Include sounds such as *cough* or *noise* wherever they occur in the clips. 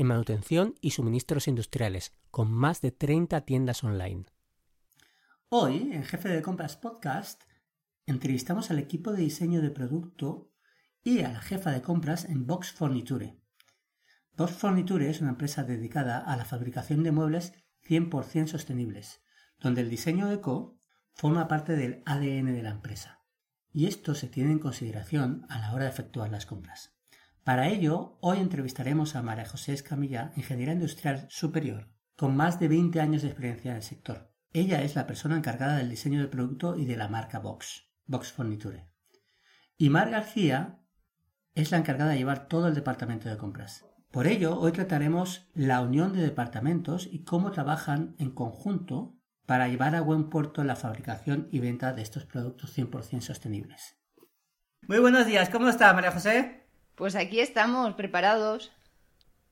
en manutención y suministros industriales, con más de 30 tiendas online. Hoy, en Jefe de Compras Podcast, entrevistamos al equipo de diseño de producto y a la jefa de compras en Box Forniture. Box Forniture es una empresa dedicada a la fabricación de muebles 100% sostenibles, donde el diseño eco forma parte del ADN de la empresa. Y esto se tiene en consideración a la hora de efectuar las compras. Para ello, hoy entrevistaremos a María José Escamilla, ingeniera industrial superior, con más de 20 años de experiencia en el sector. Ella es la persona encargada del diseño del producto y de la marca Box, Box Forniture. Y Mar García es la encargada de llevar todo el departamento de compras. Por ello, hoy trataremos la unión de departamentos y cómo trabajan en conjunto para llevar a buen puerto la fabricación y venta de estos productos 100% sostenibles. Muy buenos días, ¿cómo está María José? Pues aquí estamos, preparados.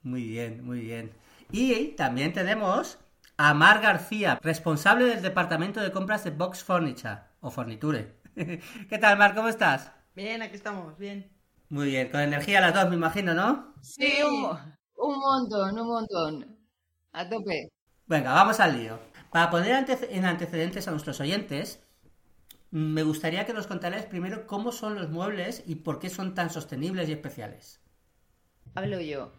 Muy bien, muy bien. Y también tenemos a Mar García, responsable del departamento de compras de Box Furniture o Forniture. *laughs* ¿Qué tal, Mar? ¿Cómo estás? Bien, aquí estamos, bien. Muy bien, con energía las dos, me imagino, ¿no? Sí, un, un montón, un montón. A tope. Venga, vamos al lío. Para poner en antecedentes a nuestros oyentes, me gustaría que nos contarais primero cómo son los muebles y por qué son tan sostenibles y especiales. Hablo yo.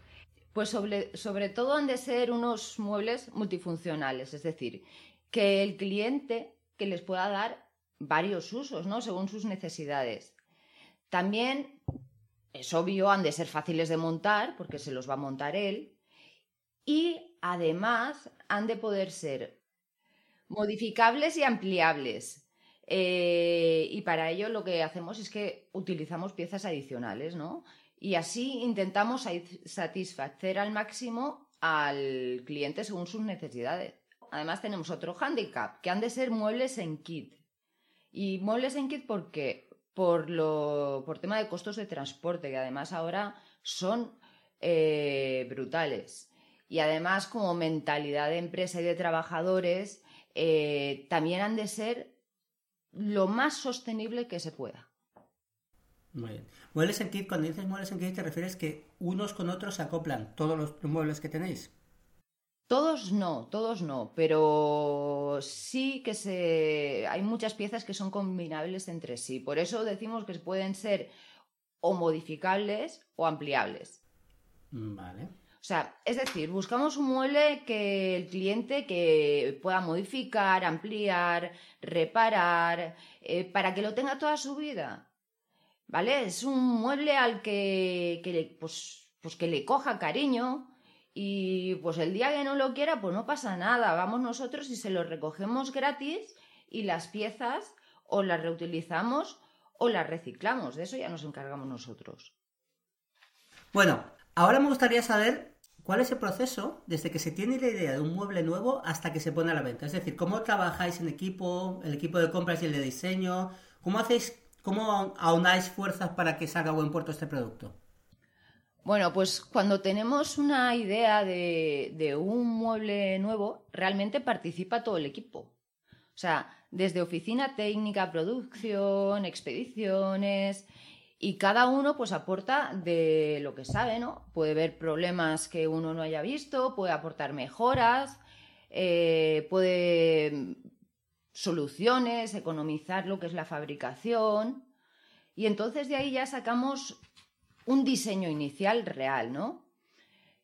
Pues sobre, sobre todo han de ser unos muebles multifuncionales, es decir, que el cliente que les pueda dar varios usos, ¿no? Según sus necesidades. También es obvio, han de ser fáciles de montar, porque se los va a montar él. Y además han de poder ser modificables y ampliables. Eh, y para ello lo que hacemos es que utilizamos piezas adicionales, ¿no? Y así intentamos satisfacer al máximo al cliente según sus necesidades. Además tenemos otro handicap, que han de ser muebles en kit. Y muebles en kit porque por lo por tema de costos de transporte, que además ahora son eh, brutales. Y además como mentalidad de empresa y de trabajadores, eh, también han de ser lo más sostenible que se pueda. Muy bien. Muebles en kit, cuando dices muebles en kit, te refieres que unos con otros se acoplan todos los muebles que tenéis. Todos no, todos no, pero sí que se hay muchas piezas que son combinables entre sí. Por eso decimos que pueden ser o modificables o ampliables. Vale. O sea, es decir, buscamos un mueble que el cliente que pueda modificar, ampliar, reparar, eh, para que lo tenga toda su vida. ¿Vale? Es un mueble al que, que le, pues, pues que le coja cariño y pues el día que no lo quiera, pues no pasa nada. Vamos nosotros y se lo recogemos gratis y las piezas o las reutilizamos o las reciclamos. De eso ya nos encargamos nosotros. Bueno, Ahora me gustaría saber cuál es el proceso desde que se tiene la idea de un mueble nuevo hasta que se pone a la venta. Es decir, cómo trabajáis en equipo, el equipo de compras y el de diseño, cómo hacéis, cómo aunáis fuerzas para que salga a buen puerto este producto. Bueno, pues cuando tenemos una idea de, de, un mueble nuevo, realmente participa todo el equipo. O sea, desde oficina técnica, producción, expediciones, y cada uno pues aporta de lo que sabe, ¿no? Puede ver problemas que uno no haya visto, puede aportar mejoras, eh, puede soluciones, economizar lo que es la fabricación. Y entonces de ahí ya sacamos un diseño inicial real, ¿no?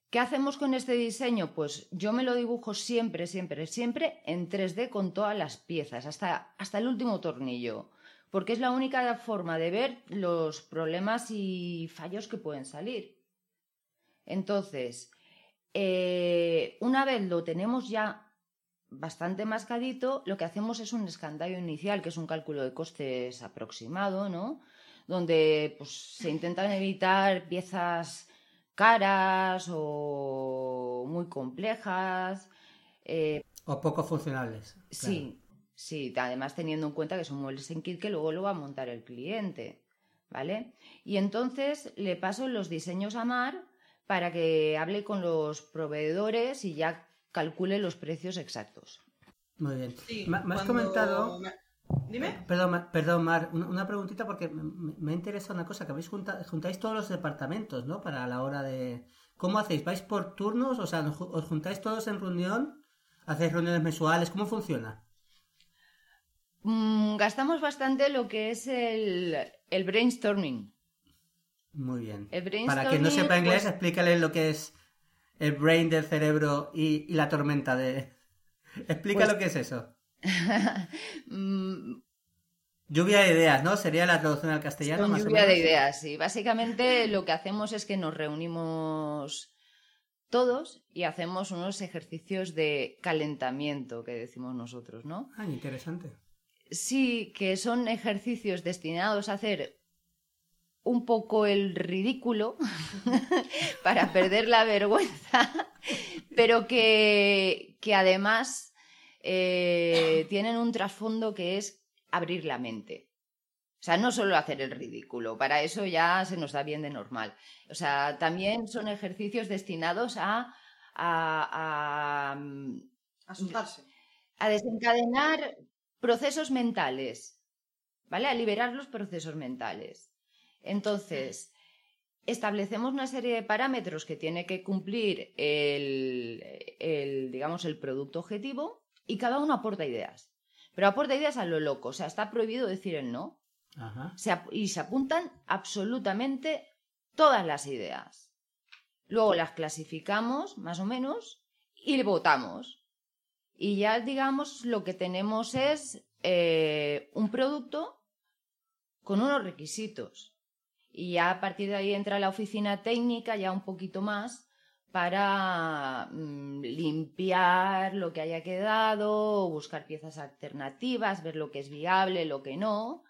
¿Qué hacemos con este diseño? Pues yo me lo dibujo siempre, siempre, siempre en 3D con todas las piezas, hasta, hasta el último tornillo porque es la única forma de ver los problemas y fallos que pueden salir. Entonces, eh, una vez lo tenemos ya bastante mascadito, lo que hacemos es un escandallo inicial, que es un cálculo de costes aproximado, ¿no? Donde pues, se intentan evitar piezas caras o muy complejas. Eh, o poco funcionales. Sí, sí, además teniendo en cuenta que son muebles en kit que luego lo va a montar el cliente. ¿Vale? Y entonces le paso los diseños a Mar para que hable con los proveedores y ya calcule los precios exactos. Muy bien. me, has comentado. Dime. Eh, perdón, perdón, Mar, una preguntita porque me, interesa una cosa, que habéis juntáis todos los departamentos, ¿no? Para la hora de... ¿Cómo hacéis? ¿Vais por turnos? O sea, ¿os juntáis todos en reunión? ¿Hacéis reuniones mensuales? ¿Cómo funciona? Mm, gastamos bastante lo que es el, brainstorming. Muy bien. Para quien no sepa inglés, pues explícale lo que es el brain del cerebro y, la tormenta de... *laughs* Explica pues lo que es eso. *laughs* Mm. lluvia de ideas, ¿no? Sería la traducción al castellano. más lluvia de ideas, sí. Básicamente lo que hacemos es que nos reunimos todos y hacemos unos ejercicios de calentamiento que decimos nosotros, ¿no? Ah, interesante. Sí, que son ejercicios destinados a hacer un poco el ridículo *laughs* para perder la vergüenza, pero que, que además eh, tienen un trasfondo que es abrir la mente. O sea, no solo hacer el ridículo, para eso ya se nos da bien de normal. O sea, también son ejercicios destinados a, a, mm, asustarse. A desencadenar procesos mentales, ¿vale? A liberar los procesos mentales. Entonces, establecemos una serie de parámetros que tiene que cumplir el digamos, el producto objetivo y cada uno aporta ideas. Pero aporta ideas a lo loco, o sea, está prohibido decir el no. y se apuntan absolutamente todas las ideas. Luego las clasificamos, más o menos, y votamos. Y ya, digamos, lo que tenemos es eh, un producto con unos requisitos. Y ya a partir de ahí entra la oficina técnica, ya un poquito más, para mm, limpiar lo que haya quedado, buscar piezas alternativas, ver lo que es viable, lo que no.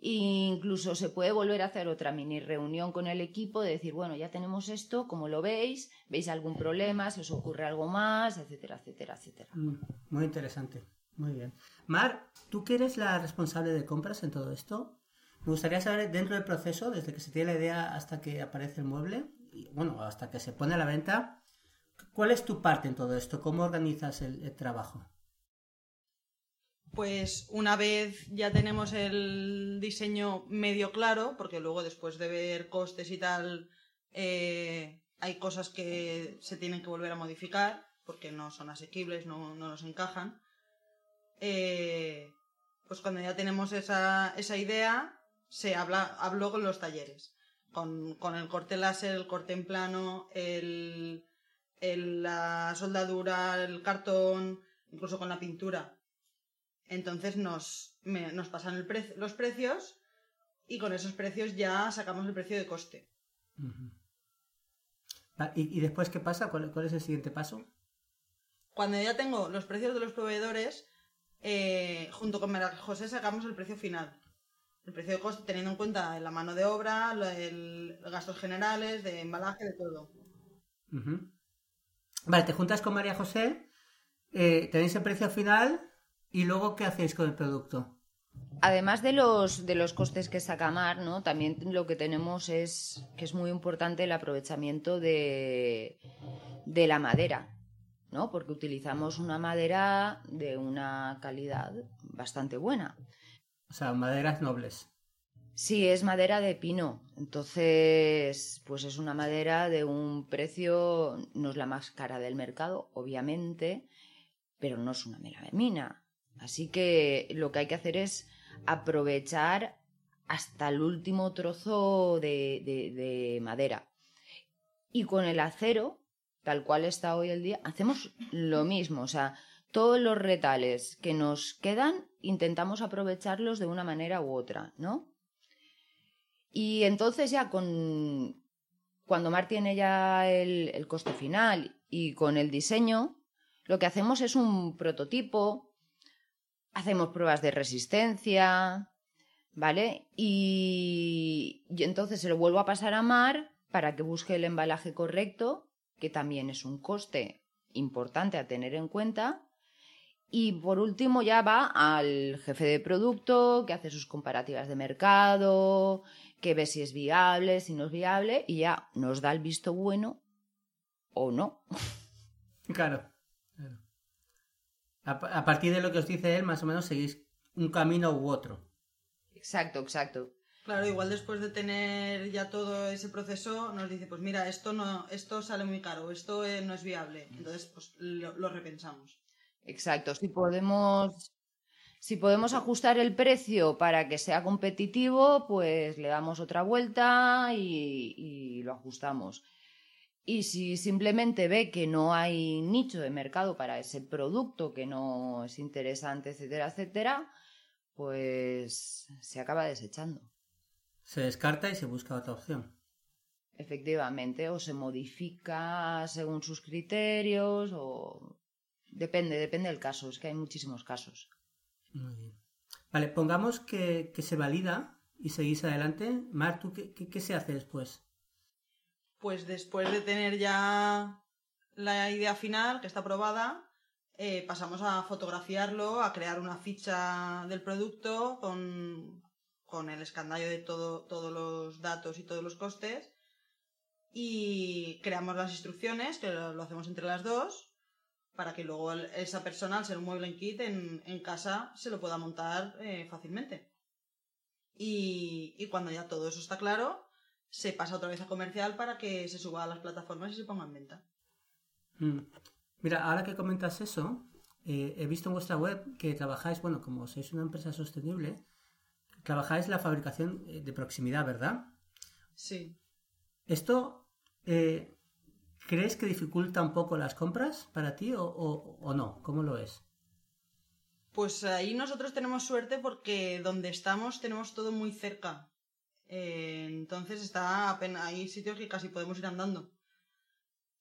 E incluso se puede volver a hacer otra mini reunión con el equipo de decir, bueno, ya tenemos esto, ¿cómo lo veis? ¿Veis algún problema? ¿Se os ocurre algo más? Etcétera, etcétera, etcétera. Mm, muy interesante. Muy bien. Mar, ¿tú que eres la responsable de compras en todo esto? Me gustaría saber dentro del proceso, desde que se tiene la idea hasta que aparece el mueble, bueno, hasta que se pone a la venta, ¿cuál es tu parte en todo esto? ¿Cómo organizas el, trabajo? Pues una vez ya tenemos el diseño medio claro, porque luego después de ver costes y tal, eh, hay cosas que se tienen que volver a modificar porque no son asequibles, no, nos encajan. Eh, pues cuando ya tenemos esa, esa idea, se habla, hablo con los talleres con, el corte láser, el corte en plano, el, la soldadura, el cartón, incluso con la pintura. Entonces nos, nos pasan los precios y con esos precios ya sacamos el precio de coste. ¿Y, después qué pasa? ¿Cuál, es el siguiente paso? Cuando ya tengo los precios de los proveedores, eh, junto con María José sacamos el precio final el precio de coste teniendo en cuenta la mano de obra, el, los gastos generales, de embalaje, de todo. Vale, te juntas con María José, eh, tenéis el precio final y luego ¿qué hacéis con el producto? Además de los, de los costes que saca Mar, ¿no? también lo que tenemos es que es muy importante el aprovechamiento de, de la madera, ¿no? porque utilizamos una madera de una calidad bastante buena. O sea, maderas nobles. Sí, es madera de pino. Entonces, pues es una madera de un precio, no es la más cara del mercado, obviamente, pero no es una melamina. Así que lo que hay que hacer es aprovechar hasta el último trozo de, de madera. Y con el acero, tal cual está hoy el día, hacemos lo mismo. O sea, todos los retales que nos quedan intentamos aprovecharlos de una manera u otra, ¿no? Y entonces ya con cuando Mar tiene ya el, el coste final y con el diseño, lo que hacemos es un prototipo, hacemos pruebas de resistencia, ¿vale? Y, entonces se lo vuelvo a pasar a Mar para que busque el embalaje correcto que también es un coste importante a tener en cuenta. Y por último ya va al jefe de producto, que hace sus comparativas de mercado, que ve si es viable, si no es viable, y ya nos da el visto bueno o no. Claro. A, a partir de lo que os dice él, más o menos seguís un camino u otro. Exacto, exacto. Claro, igual después de tener ya todo ese proceso, nos dice, pues mira, esto no, esto sale muy caro, esto eh, no es viable. Entonces, pues lo, lo repensamos. Exacto. Si podemos, si podemos ajustar el precio para que sea competitivo, pues le damos otra vuelta y, y lo ajustamos. Y si simplemente ve que no hay nicho de mercado para ese producto, que no es interesante, etcétera, etcétera, pues se acaba desechando. Se descarta y se busca otra opción. Efectivamente, o se modifica según sus criterios, o depende, depende del caso, es que hay muchísimos casos. Muy bien. Vale, pongamos que, que se valida y seguís adelante. Mar, ¿tú qué, qué- qué se hace después? Pues después de tener ya la idea final, que está aprobada, eh, pasamos a fotografiarlo, a crear una ficha del producto con, con el escandallo de todo, todos los datos y todos los costes. Y creamos las instrucciones, que lo, hacemos entre las dos, para que luego esa persona, al ser un mueble en kit, en, en casa se lo pueda montar eh, fácilmente. Y, y cuando ya todo eso está claro, se pasa otra vez a comercial para que se suba a las plataformas y se ponga en venta. Mm. Mira, ahora que comentas eso, eh, he visto en vuestra web que trabajáis, bueno, como sois una empresa sostenible, trabajáis la fabricación eh, de proximidad, ¿verdad? Sí. ¿Esto eh, crees que dificulta un poco las compras para ti o, o- o no? ¿Cómo lo es? Pues ahí nosotros tenemos suerte porque donde estamos tenemos todo muy cerca. Eh, entonces está apenas, hay sitios que casi podemos ir andando.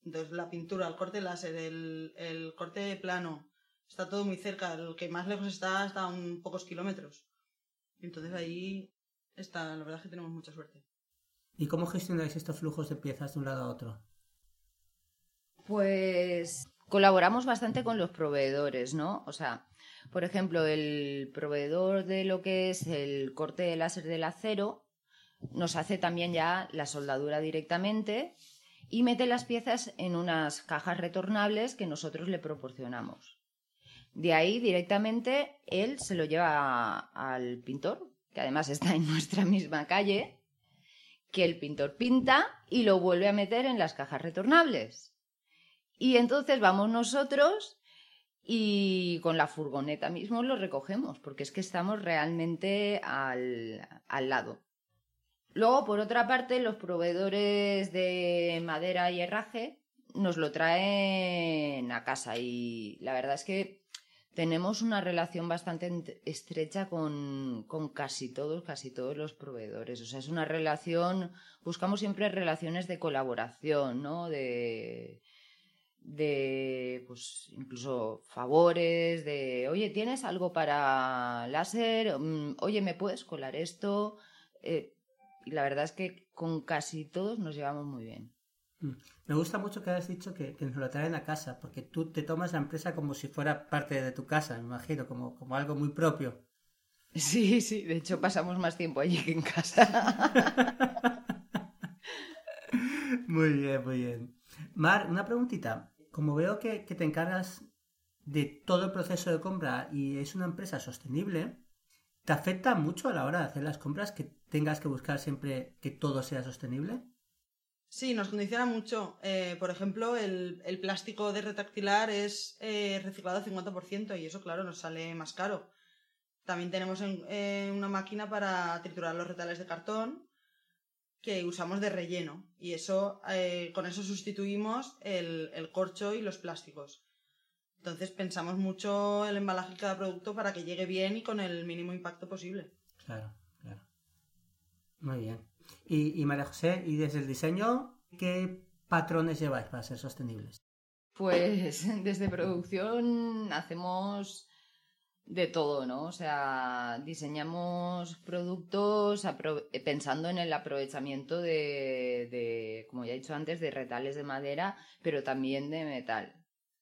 Entonces la pintura, el corte láser, el, el corte plano, está todo muy cerca. El que más lejos está está a un pocos kilómetros. Entonces ahí está, la verdad es que tenemos mucha suerte. ¿Y cómo gestionáis estos flujos de piezas de un lado a otro? Pues colaboramos bastante con los proveedores, ¿no? O sea, por ejemplo, el proveedor de lo que es el corte de láser del acero nos hace también ya la soldadura directamente y mete las piezas en unas cajas retornables que nosotros le proporcionamos. De ahí directamente él se lo lleva al pintor, que además está en nuestra misma calle, que el pintor pinta y lo vuelve a meter en las cajas retornables. Y entonces vamos nosotros y con la furgoneta mismo lo recogemos, porque es que estamos realmente al, al lado. Luego, por otra parte, los proveedores de madera y herraje nos lo traen a casa y la verdad es que tenemos una relación bastante estrecha con, con casi todos, casi todos los proveedores. O sea, es una relación, buscamos siempre relaciones de colaboración, ¿no? De, de pues incluso favores, de oye, ¿tienes algo para láser? Mm, Oye, ¿me puedes colar esto? Eh, y la verdad es que con casi todos nos llevamos muy bien. Mm. Me gusta mucho que hayas dicho que, que nos lo traen a casa, porque tú te tomas la empresa como si fuera parte de tu casa, me imagino, como, como algo muy propio. *laughs* Sí, sí, de hecho pasamos más tiempo allí que en casa. *laughs* Muy bien, muy bien. Mar, una preguntita. Como veo que, que te encargas de todo el proceso de compra y es una empresa sostenible, ¿te afecta mucho a la hora de hacer las compras que tengas que buscar siempre que todo sea sostenible? Sí, nos condiciona mucho. Eh, por ejemplo, el, el plástico de retractilar es eh, reciclado al 50% y eso, claro, nos sale más caro. También tenemos en- eh, una máquina para triturar los retales de cartón que usamos de relleno y eso con eso sustituimos el, el corcho y los plásticos. Entonces pensamos mucho el embalaje de cada producto para que llegue bien y con el mínimo impacto posible. Claro. Muy bien. Y, y María José, ¿y desde el diseño qué patrones lleváis para ser sostenibles? Pues *laughs* desde producción hacemos de todo, ¿no? O sea, diseñamos productos pensando en el aprovechamiento de, de, como ya he dicho antes, de retales de madera, pero también de metal.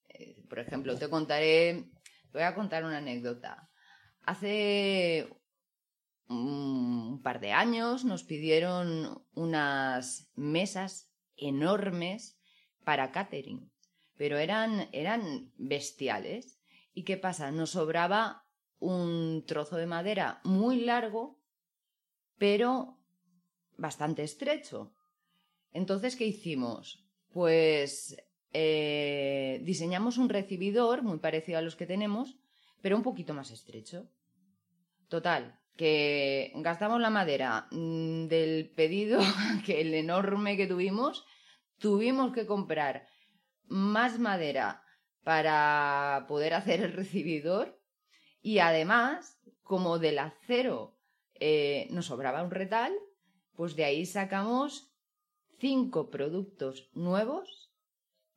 Eh, por ejemplo, te contaré, te voy a contar una anécdota. Hace un par de años nos pidieron unas mesas enormes para catering, pero eran, eran bestiales. ¿Y qué pasa? Nos sobraba un trozo de madera muy largo, pero bastante estrecho. Entonces, ¿qué hicimos? Pues eh, diseñamos un recibidor muy parecido a los que tenemos, pero un poquito más estrecho. Total, que gastamos la madera mm, del pedido, *laughs* que el enorme que tuvimos, tuvimos que comprar más madera para poder hacer el recibidor y además, como del acero eh, nos sobraba un retal, pues de ahí sacamos cinco productos nuevos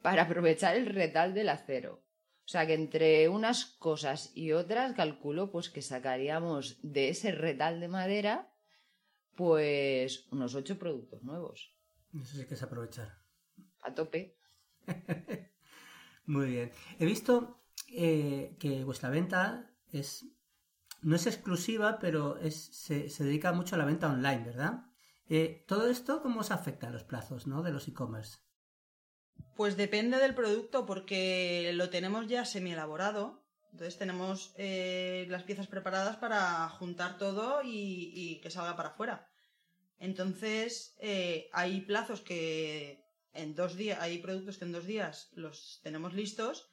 para aprovechar el retal del acero. O sea que entre unas cosas y otras calculo pues que sacaríamos de ese retal de madera pues unos ocho productos nuevos. Eso sí que es aprovechar. A tope. *laughs* Muy bien. He visto eh, que vuestra venta es no es exclusiva, pero es, se, dedica mucho a la venta online, ¿verdad? Eh, ¿Todo esto cómo os afecta a los plazos ¿no? de los e-commerce? Pues depende del producto porque lo tenemos ya semi elaborado. Entonces tenemos eh, las piezas preparadas para juntar todo y, que salga para afuera. Entonces eh, hay plazos que en dos días, hay productos que en dos días los tenemos listos,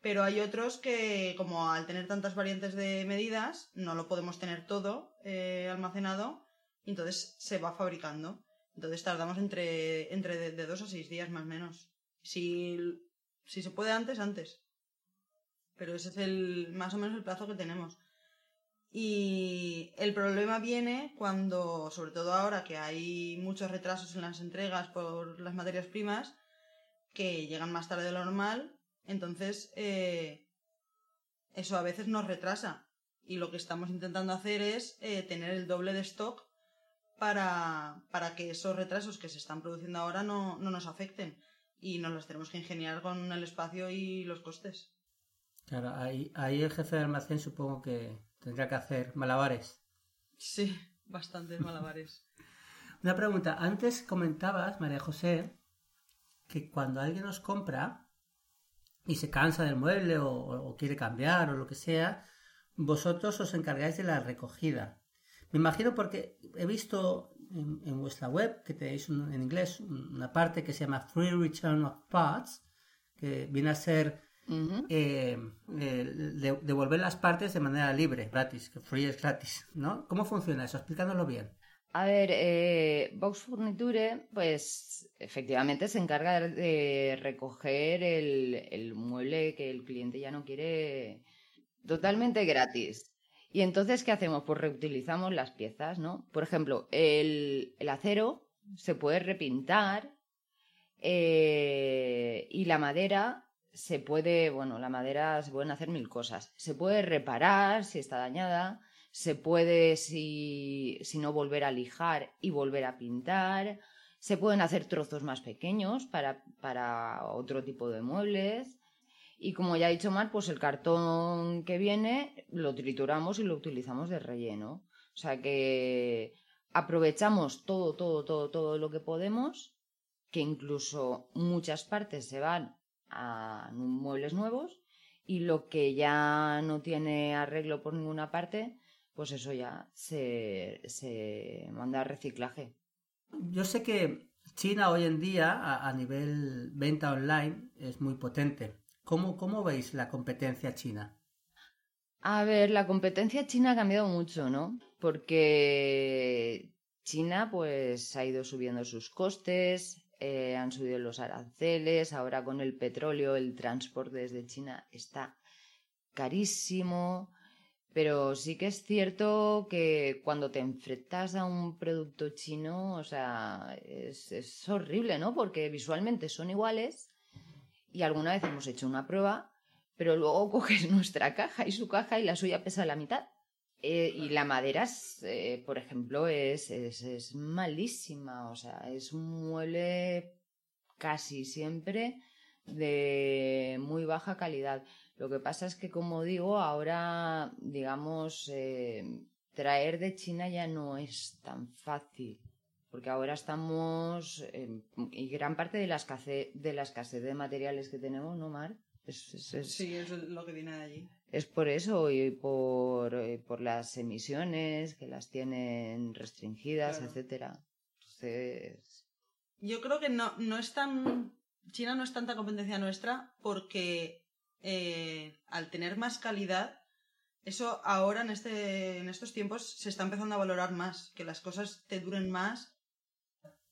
pero hay otros que como al tener tantas variantes de medidas no lo podemos tener todo eh, almacenado entonces se va fabricando. Entonces tardamos entre, entre de dos a seis días más o menos. Si, si se puede antes, antes. Pero ese es el más o menos el plazo que tenemos. Y el problema viene cuando, sobre todo ahora que hay muchos retrasos en las entregas por las materias primas, que llegan más tarde de lo normal, entonces eh, eso a veces nos retrasa. Y lo que estamos intentando hacer es eh, tener el doble de stock para, para, que esos retrasos que se están produciendo ahora no, no nos afecten y nos las tenemos que ingeniar con el espacio y los costes. Claro, ahí, ahí el jefe de almacén supongo que tendría que hacer malabares. Sí, bastantes malabares. *laughs* Una pregunta, antes comentabas, María José, que cuando alguien nos compra y se cansa del mueble o, quiere cambiar o lo que sea, vosotros os encargáis de la recogida. Me imagino porque he visto en, vuestra web, que tenéis en inglés una parte que se llama Free Return of Parts, que viene a ser eh, eh, devolver las partes de manera libre, gratis, que free es gratis, ¿no? ¿Cómo funciona eso? Explicándolo bien. A ver, eh, Box Furniture, pues efectivamente se encarga de recoger el, el mueble que el cliente ya no quiere totalmente gratis. Y entonces, ¿qué hacemos? Pues reutilizamos las piezas, ¿no? Por ejemplo, el, acero se puede repintar eh, y la madera se puede, bueno, la madera se pueden hacer mil cosas. Se puede reparar si está dañada, se puede, si, si no, volver a lijar y volver a pintar. Se pueden hacer trozos más pequeños para, para otro tipo de muebles. Y como ya ha dicho Mar, pues el cartón que viene lo trituramos y lo utilizamos de relleno. O sea que aprovechamos todo, todo, todo, todo lo que podemos, que incluso muchas partes se van a muebles nuevos y lo que ya no tiene arreglo por ninguna parte, pues eso ya se, se manda a reciclaje. Yo sé que China hoy en día a nivel venta online es muy potente. ¿Cómo, veis la competencia china? A ver, la competencia china ha cambiado mucho, ¿no? Porque China pues ha ido subiendo sus costes, eh, han subido los aranceles, ahora con el petróleo el transporte desde China está carísimo, pero sí que es cierto que cuando te enfrentas a un producto chino, o sea, es horrible, ¿no? Porque visualmente son iguales, y alguna vez hemos hecho una prueba, pero luego *laughs* coges nuestra caja y su caja y la suya pesa la mitad. Eh, y la madera, eh, por ejemplo, es, es, es malísima. O sea, es un mueble casi siempre de muy baja calidad. Lo que pasa es que, como digo, ahora, digamos, eh, traer de China ya no es tan fácil. Porque ahora estamos, eh, y gran parte de la, escasez, de la escasez de materiales que tenemos, ¿no, Mar? Es, es- es- Sí, es lo que viene de allí. es por eso y por, por las emisiones que las tienen restringidas, Claro. etcétera. Entonces, Yo creo que no, no es tan. China no es tanta competencia nuestra porque eh, al tener más calidad, eso ahora en, este, en estos tiempos se está empezando a valorar más, que las cosas te duren más.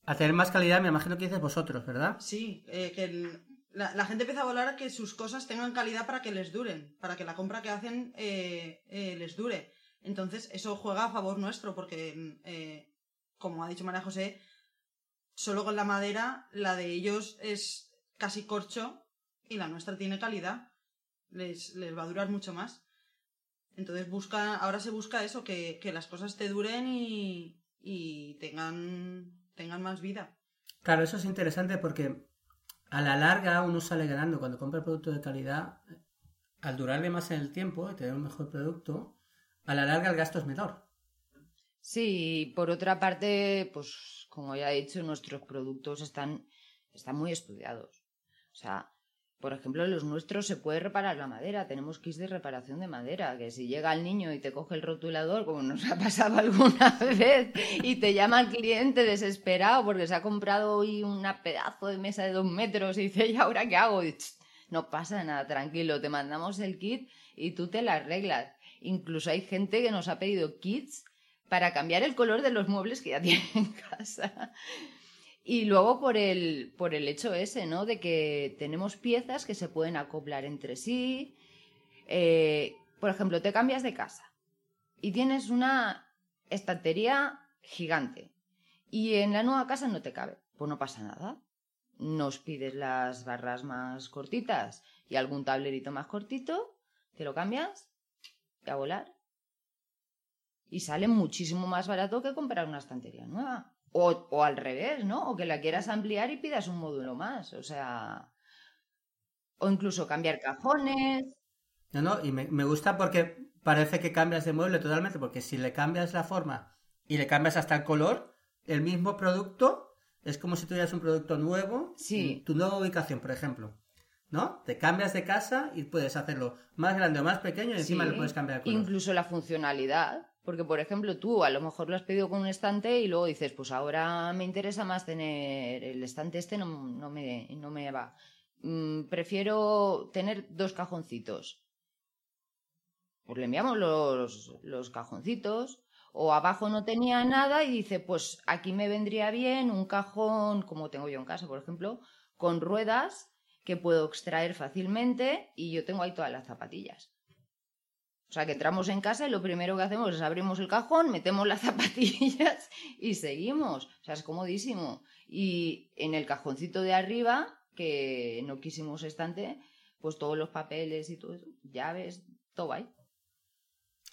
A tener más calidad, me imagino que dices vosotros, ¿verdad? Sí, eh, que la, gente empieza a valorar que sus cosas tengan calidad para que les duren, para que la compra que hacen eh, eh, les dure. Entonces, eso juega a favor nuestro, porque, eh, como ha dicho María José, solo con la madera, la de ellos es casi corcho y la nuestra tiene calidad. Les, les va a durar mucho más. Entonces busca, ahora se busca eso, que, que las cosas te duren y, y tengan, tengan más vida. Claro, eso es interesante porque a la larga uno sale ganando cuando compra producto de calidad. Al durarle más en el tiempo y tener un mejor producto, a la larga el gasto es menor. sí, y por otra parte, pues como ya he dicho, nuestros productos están, están muy estudiados. O sea, por ejemplo, los nuestros se puede reparar la madera, tenemos kits de reparación de madera, que si llega el niño y te coge el rotulador, como nos ha pasado *laughs* alguna vez, y te llama el cliente desesperado porque se ha comprado hoy una pedazo de mesa de dos metros y dice, ¿y ahora qué hago? Y, "Ch, no pasa nada, tranquilo, te mandamos el kit y tú te la arreglas. Incluso hay gente que nos ha pedido kits para cambiar el color de los muebles que ya *laughs* tiene en casa. Y luego por el, por el hecho ese, ¿no? De que tenemos piezas que se pueden acoplar entre sí. Eh, por ejemplo, te cambias de casa y tienes una estantería gigante y en la nueva casa no te cabe. Pues no pasa nada. Nos pides las barras más cortitas y algún tablerito más cortito, te lo cambias y a volar. Y sale muchísimo más barato que comprar una estantería nueva. O, o al revés, ¿no? O que la quieras ampliar y pidas un módulo más. O sea. O incluso cambiar cajones. No, no, y me, me gusta porque parece que cambias de mueble totalmente, porque si le cambias la forma y le cambias hasta el color, el mismo producto es como si tuvieras un producto nuevo, Sí. tu nueva ubicación, por ejemplo. ¿No? Te cambias de casa y puedes hacerlo más grande o más pequeño y encima Sí, le puedes cambiar el color. Incluso la funcionalidad. Porque, por ejemplo, tú a lo mejor lo has pedido con un estante y luego dices, pues ahora me interesa más tener el estante este, no, no, me, no me va. Mm, prefiero tener dos cajoncitos. Pues le enviamos los, los cajoncitos. O abajo no tenía nada y dice, pues aquí me vendría bien un cajón, como tengo yo en casa, por ejemplo, con ruedas que puedo extraer fácilmente y yo tengo ahí todas las zapatillas. O sea, que entramos en casa y lo primero que hacemos es abrimos el cajón, metemos las *laughs* zapatillas y seguimos. O sea, es comodísimo. Y en el cajoncito de arriba, que no quisimos estante, pues todos los papeles y todo eso, llaves, todo ahí.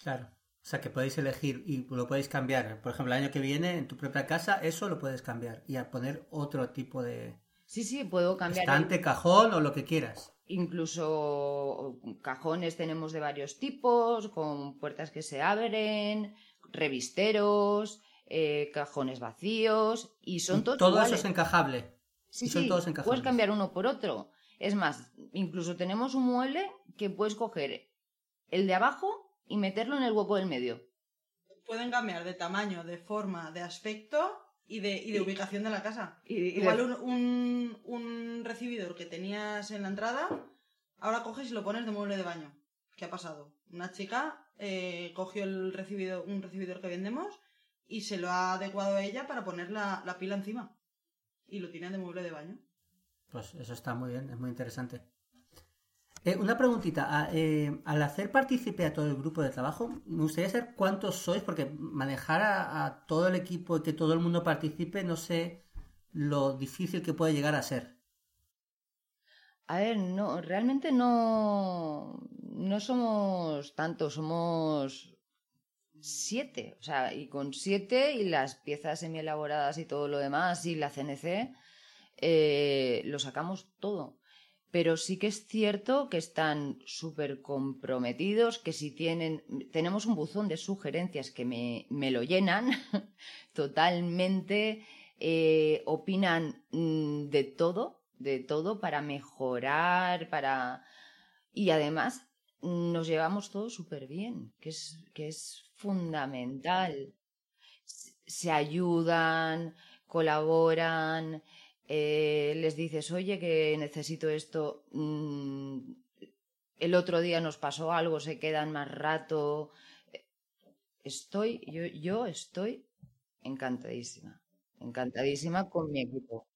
Claro. O sea, que podéis elegir y lo podéis cambiar. Por ejemplo, el año que viene, en tu propia casa, eso lo puedes cambiar y a poner otro tipo de Sí, sí, puedo cambiar. el- estante, cajón o lo que quieras. Incluso cajones tenemos de varios tipos, con puertas que se abren, revisteros, eh, cajones vacíos, y son todos Todo eso es encajable. Sí, y son sí, todos puedes encajables. cambiar uno por otro. Es más, incluso tenemos un mueble que puedes coger el de abajo y meterlo en el hueco del medio. Pueden cambiar de tamaño, de forma, de aspecto y de, y de Y- ubicación de la casa. Y, y de- Igual un, un, un recibidor que tenías en la entrada, ahora coges y lo pones de mueble de baño. ¿Qué ha pasado? Una chica eh, cogió el recibidor, un recibidor que vendemos y se lo ha adecuado a ella para poner la, la pila encima. Y lo tiene de mueble de baño. Pues eso está muy bien, es muy interesante. Eh, una preguntita, a- eh, al hacer partícipe a todo el grupo de trabajo, me gustaría saber cuántos sois, porque manejar a, a todo el equipo y que todo el mundo participe, no sé lo difícil que puede llegar a ser. A ver, no, realmente no, no somos tantos, somos siete. O sea, y con siete y las piezas semi elaboradas y todo lo demás y la CNC, eh, lo sacamos todo. Pero sí que es cierto que están súper comprometidos, que si tienen, tenemos un buzón de sugerencias que me, me lo llenan *laughs* totalmente, eh, opinan mm, de todo, de todo para mejorar, para... Y además nos llevamos todo súper bien, que es, que es fundamental. Se ayudan, colaboran, eh, les dices, oye, que necesito esto, mm, el otro día nos pasó algo, se quedan más rato. Estoy, yo, yo estoy encantadísima, encantadísima con mi equipo.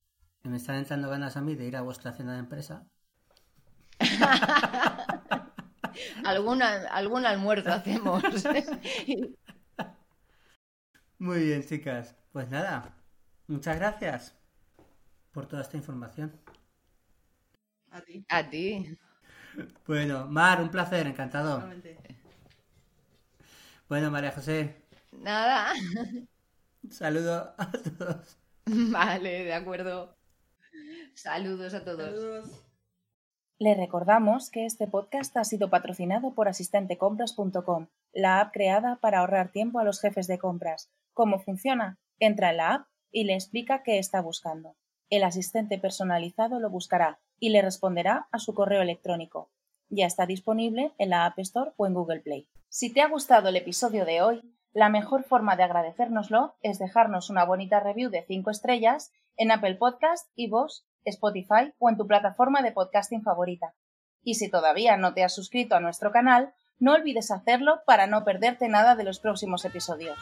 Me están entrando ganas a mí de ir a vuestra cena de empresa. *laughs* Alguna, algún almuerzo hacemos. *laughs* Muy bien, chicas. Pues nada, muchas gracias por toda esta información. A ti. A ti. Bueno, Mar, un placer, encantado. Bueno, María José. Nada. Saludo a todos. Vale, de acuerdo. Saludos a todos. Saludos. Le recordamos que este podcast ha sido patrocinado por asistentecompras.com, la app creada para ahorrar tiempo a los jefes de compras. ¿Cómo funciona? Entra en la app y le explica qué está buscando. El asistente personalizado lo buscará y le responderá a su correo electrónico. Ya está disponible en la App Store o en Google Play. Si te ha gustado el episodio de hoy, la mejor forma de agradecérnoslo es dejarnos una bonita review de 5 estrellas en Apple Podcast, iVoox, Spotify o en tu plataforma de podcasting favorita. Y si todavía no te has suscrito a nuestro canal, no olvides hacerlo para no perderte nada de los próximos episodios.